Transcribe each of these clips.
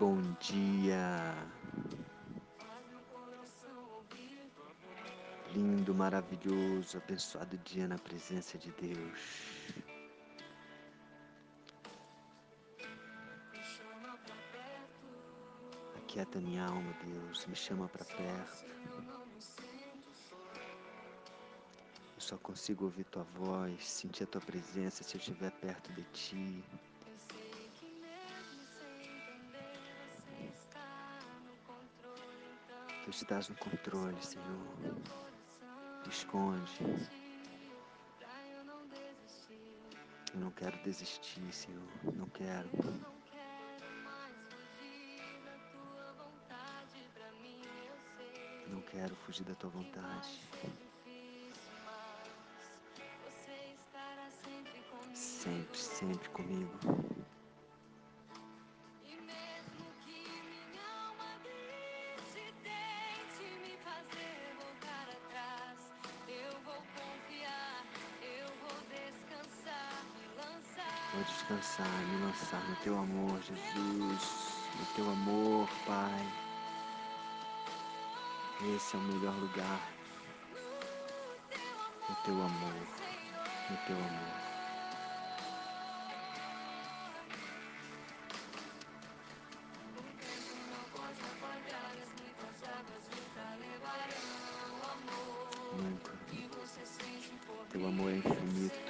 Bom dia. Lindo, maravilhoso, abençoado dia na presença de Deus. Aquieta minha alma, Deus, me chama para perto. Eu só consigo ouvir tua voz, sentir a tua presença se eu estiver perto de ti. Tu estás no controle, Senhor. Te esconde. Eu não quero desistir, Senhor. Não quero. Não quero fugir da tua vontade. Sempre, sempre comigo. Vou descansar, me lançar no teu amor, Jesus, no teu amor, Pai. Esse é o melhor lugar. No teu amor, no teu amor. Nunca. Teu amor é infinito.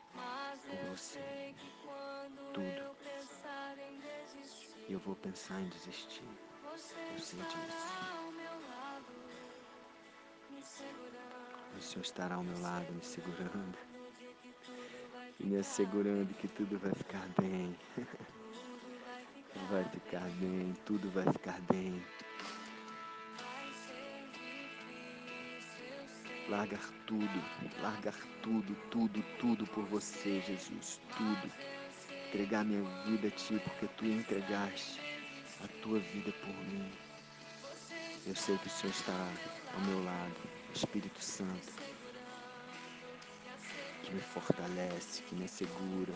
vou pensar em desistir. Eu sei disso. O Senhor estará ao meu lado, me segurando. E me assegurando que tudo vai ficar bem. Vai ficar bem, tudo vai ficar bem. Largar tudo, largar tudo, tudo, tudo por você, Jesus, tudo. Entregar minha vida a Ti, porque Tu entregaste a Tua vida por mim. Eu sei que o Senhor estará ao meu lado, Espírito Santo, que me fortalece, que me assegura,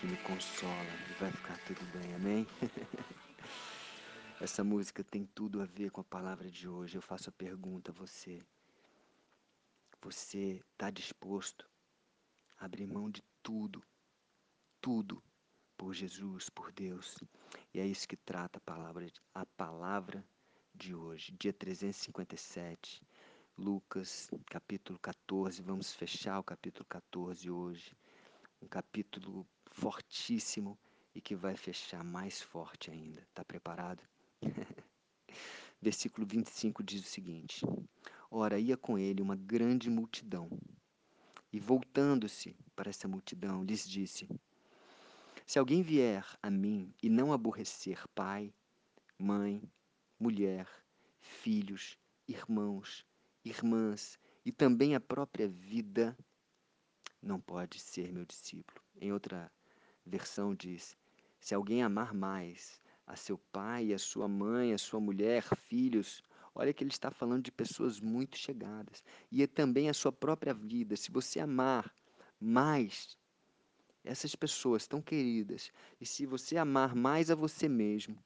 que me consola e vai ficar tudo bem, amém? Essa música tem tudo a ver com a palavra de hoje. Eu faço a pergunta a você. Você está disposto a abrir mão de tudo, tudo, por Jesus, por Deus? E é isso que trata a palavra, a palavra de hoje, dia 357, Lucas, capítulo 14. Vamos fechar o capítulo 14 hoje. Um capítulo fortíssimo e que vai fechar mais forte ainda. Está preparado? Versículo 25 diz o seguinte: Ora, ia com ele uma grande multidão. E voltando-se para essa multidão, lhes disse: Se alguém vier a mim e não aborrecer pai, mãe, mulher, filhos, irmãos, irmãs e também a própria vida, não pode ser meu discípulo. Em outra versão diz: Se alguém amar mais a seu pai, a sua mãe, a sua mulher, filhos, Olha que ele está falando de pessoas muito chegadas. E é também a sua própria vida. Se você amar mais essas pessoas tão queridas, e se você amar mais a você mesmo,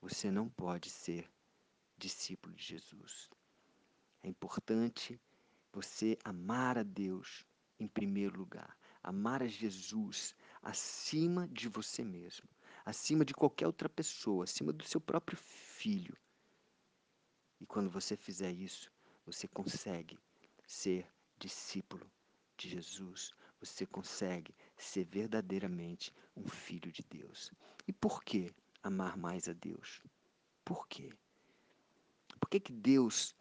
você não pode ser discípulo de Jesus. É importante você amar a Deus em primeiro lugar, amar a Jesus acima de você mesmo, acima de qualquer outra pessoa, acima do seu próprio filho. E quando você fizer isso, você consegue ser discípulo de Jesus. Você consegue ser verdadeiramente um filho de Deus. E por que amar mais a Deus? Por quê? Por que, que Deus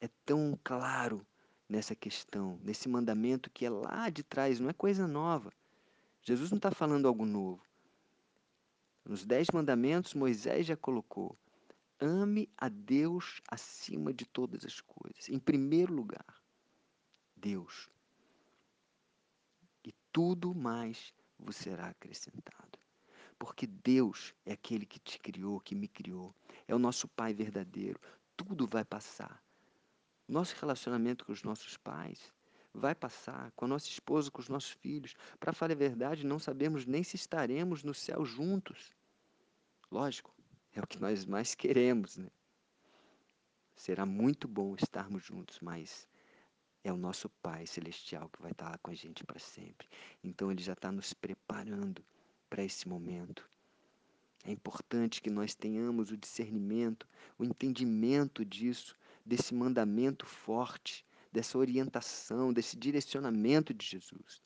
é tão claro nessa questão, nesse mandamento que é lá de trás, não é coisa nova? Jesus não está falando algo novo. Nos Dez Mandamentos, Moisés já colocou: ame a Deus acima de todas as coisas. Em primeiro lugar, Deus. Tudo mais vos será acrescentado. Porque Deus é aquele que te criou, que me criou. É o nosso Pai verdadeiro. Tudo vai passar. Nosso relacionamento com os nossos pais vai passar, com a nossa esposa, com os nossos filhos. Para falar a verdade, não sabemos nem se estaremos no céu juntos. Lógico, é o que nós mais queremos, né? Será muito bom estarmos juntos, mas é o nosso Pai Celestial que vai estar lá com a gente para sempre. Então Ele já está nos preparando para esse momento. É importante que nós tenhamos o discernimento, o entendimento disso, desse mandamento forte, dessa orientação, desse direcionamento de Jesus.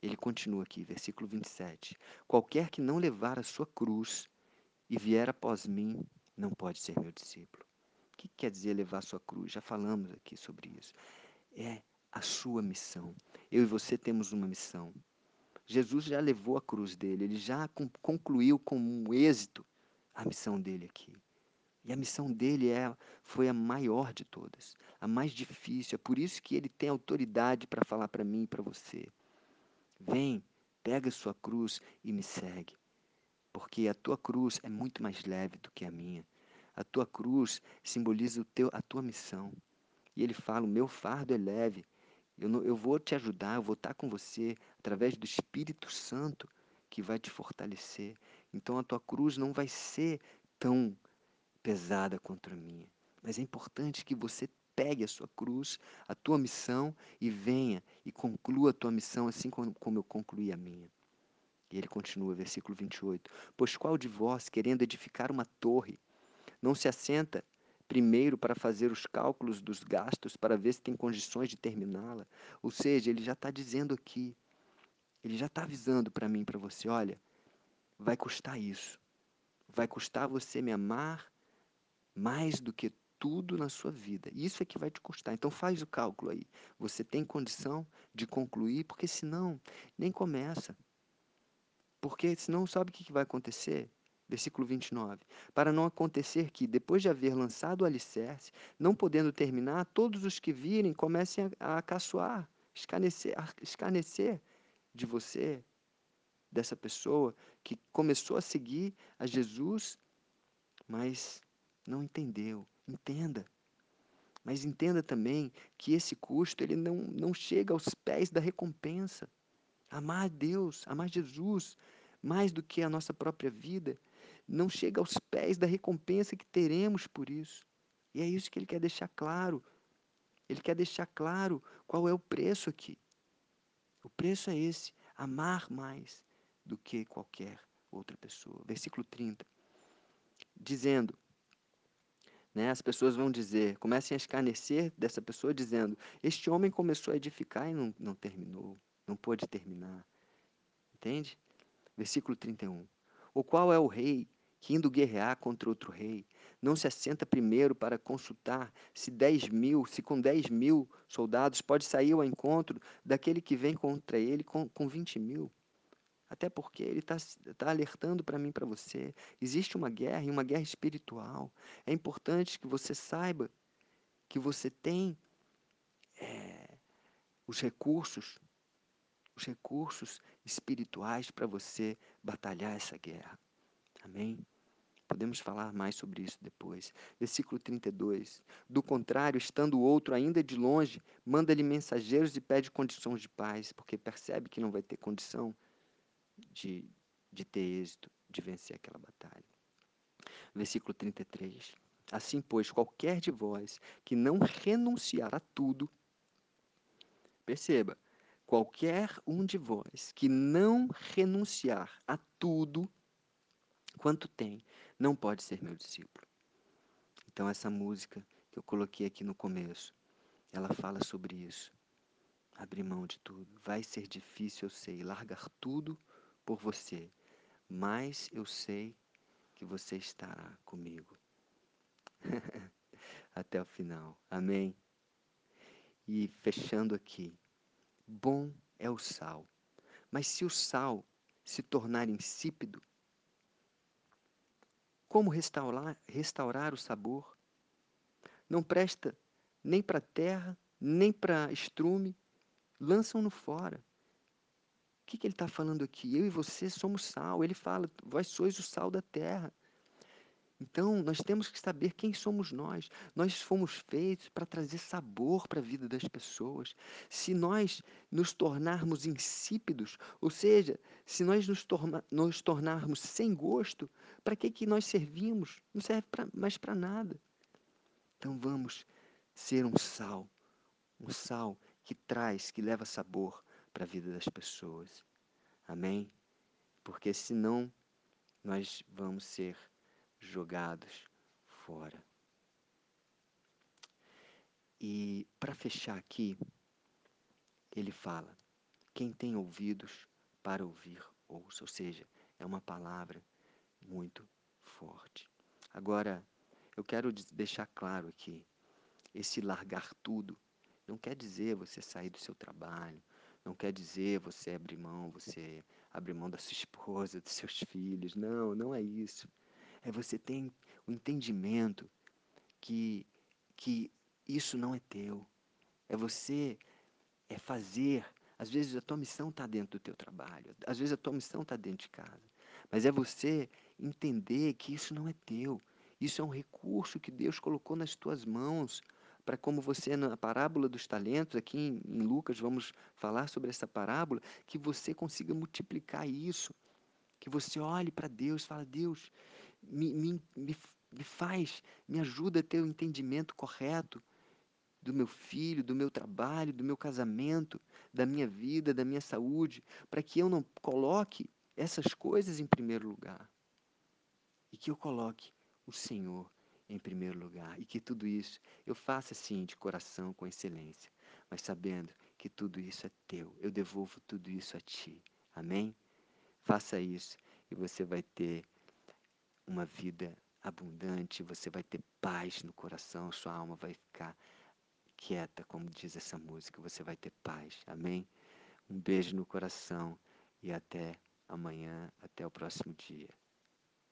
Ele continua aqui, versículo 27. Qualquer que não levar a sua cruz e vier após mim, não pode ser meu discípulo. Que quer dizer levar sua cruz? Já falamos aqui sobre isso. É a sua missão. Eu e você temos uma missão. Jesus já levou a cruz dele, ele já concluiu com um êxito a missão dele aqui. E a missão dele é, foi a maior de todas, a mais difícil. É por isso que ele tem autoridade para falar para mim e para você. Vem, pega sua cruz e me segue. Porque a tua cruz é muito mais leve do que a minha. A tua cruz simboliza o teu, a tua missão. E ele fala: o meu fardo é leve eu, não, eu vou te ajudar, eu vou estar com você através do Espírito Santo que vai te fortalecer. Então a tua cruz não vai ser tão pesada contra a minha. Mas é importante que você pegue a sua cruz, a tua missão e venha e conclua a tua missão assim como, como eu concluí a minha. E ele continua, versículo 28. Pois qual de vós, querendo edificar uma torre, não se assenta primeiro para fazer os cálculos dos gastos, para ver se tem condições de terminá-la. Ou seja, ele já está dizendo aqui, ele já está avisando para mim, para você, olha, vai custar isso. Vai custar você me amar mais do que tudo na sua vida. Isso é que vai te custar. Então faz o cálculo aí. Você tem condição de concluir, porque senão nem começa. Porque senão sabe o que vai acontecer? Versículo 29. Para não acontecer que, depois de haver lançado o alicerce, não podendo terminar, todos os que virem comecem a, a caçoar, escarnecer, a de você, dessa pessoa que começou a seguir a Jesus, mas não entendeu. Entenda. Mas entenda também que esse custo ele não, não chega aos pés da recompensa. Amar Deus, amar Jesus, mais do que a nossa própria vida, não chega aos pés da recompensa que teremos por isso. E é isso que ele quer deixar claro. Ele quer deixar claro qual é o preço aqui. O preço é esse: amar mais do que qualquer outra pessoa. Versículo 30. Dizendo, né, as pessoas vão dizer, comecem a escarnecer dessa pessoa, dizendo: Este homem começou a edificar e não, não terminou, não pôde terminar. Entende? Versículo 31. O qual é o rei que indo guerrear contra outro rei, não se assenta primeiro para consultar se dez mil, se com dez mil soldados pode sair ao encontro daquele que vem contra ele com, com 20 mil. Até porque ele está tá alertando para mim, para você. Existe uma guerra e uma guerra espiritual. É importante que você saiba que você tem é, os recursos, os recursos espirituais para você batalhar essa guerra. Amém? Podemos falar mais sobre isso depois. Versículo 32. Do contrário, estando o outro ainda de longe, manda-lhe mensageiros e pede condições de paz, porque percebe que não vai ter condição de, de ter êxito, de vencer aquela batalha. Versículo 33. Assim, pois, qualquer de vós que não renunciar a tudo, perceba, qualquer um de vós que não renunciar a tudo quanto tem, não pode ser meu discípulo. Então, essa música que eu coloquei aqui no começo, ela fala sobre isso. Abrir mão de tudo. Vai ser difícil, eu sei, largar tudo por você, mas eu sei que você estará comigo. Até o final. Amém? E fechando aqui. Bom é o sal. Mas se o sal se tornar insípido? Como restaurar, restaurar o sabor? Não presta nem para terra, nem para estrume, lançam-no fora. O que, que ele está falando aqui? Eu e você somos sal. Ele fala, vós sois o sal da terra. Então, nós temos que saber quem somos nós. Nós fomos feitos para trazer sabor para a vida das pessoas. Se nós nos tornarmos insípidos, ou seja, se nós nos, nos tornarmos sem gosto, para que, que nós servimos? Não serve pra, mais para nada. Então, vamos ser um sal, um sal que traz, que leva sabor para a vida das pessoas. Amém? Porque senão nós vamos ser jogados fora. E para fechar aqui, ele fala: quem tem ouvidos para ouvir, ouça. Ou seja, é uma palavra muito forte. Agora, eu quero deixar claro aqui: esse largar tudo não quer dizer você sair do seu trabalho, não quer dizer você abrir mão, você abrir mão da sua esposa, dos seus filhos. Não, não é isso é você ter o entendimento que, que isso não é teu. É você é fazer. Às vezes a tua missão está dentro do teu trabalho, às vezes a tua missão está dentro de casa. Mas é você entender que isso não é teu. Isso é um recurso que Deus colocou nas tuas mãos para como você na parábola dos talentos aqui em, em Lucas vamos falar sobre essa parábola que você consiga multiplicar isso que você olhe para Deus fala Deus me, me, me, me faz, me ajuda a ter o entendimento correto do meu filho, do meu trabalho, do meu casamento, da minha vida, da minha saúde, para que eu não coloque essas coisas em primeiro lugar. E que eu coloque o Senhor em primeiro lugar. E que tudo isso eu faça assim, de coração, com excelência, mas sabendo que tudo isso é teu. Eu devolvo tudo isso a ti. Amém? Faça isso e você vai ter uma vida abundante, você vai ter paz no coração, sua alma vai ficar quieta, como diz essa música, você vai ter paz. Amém? Um beijo no coração e até amanhã, até o próximo dia.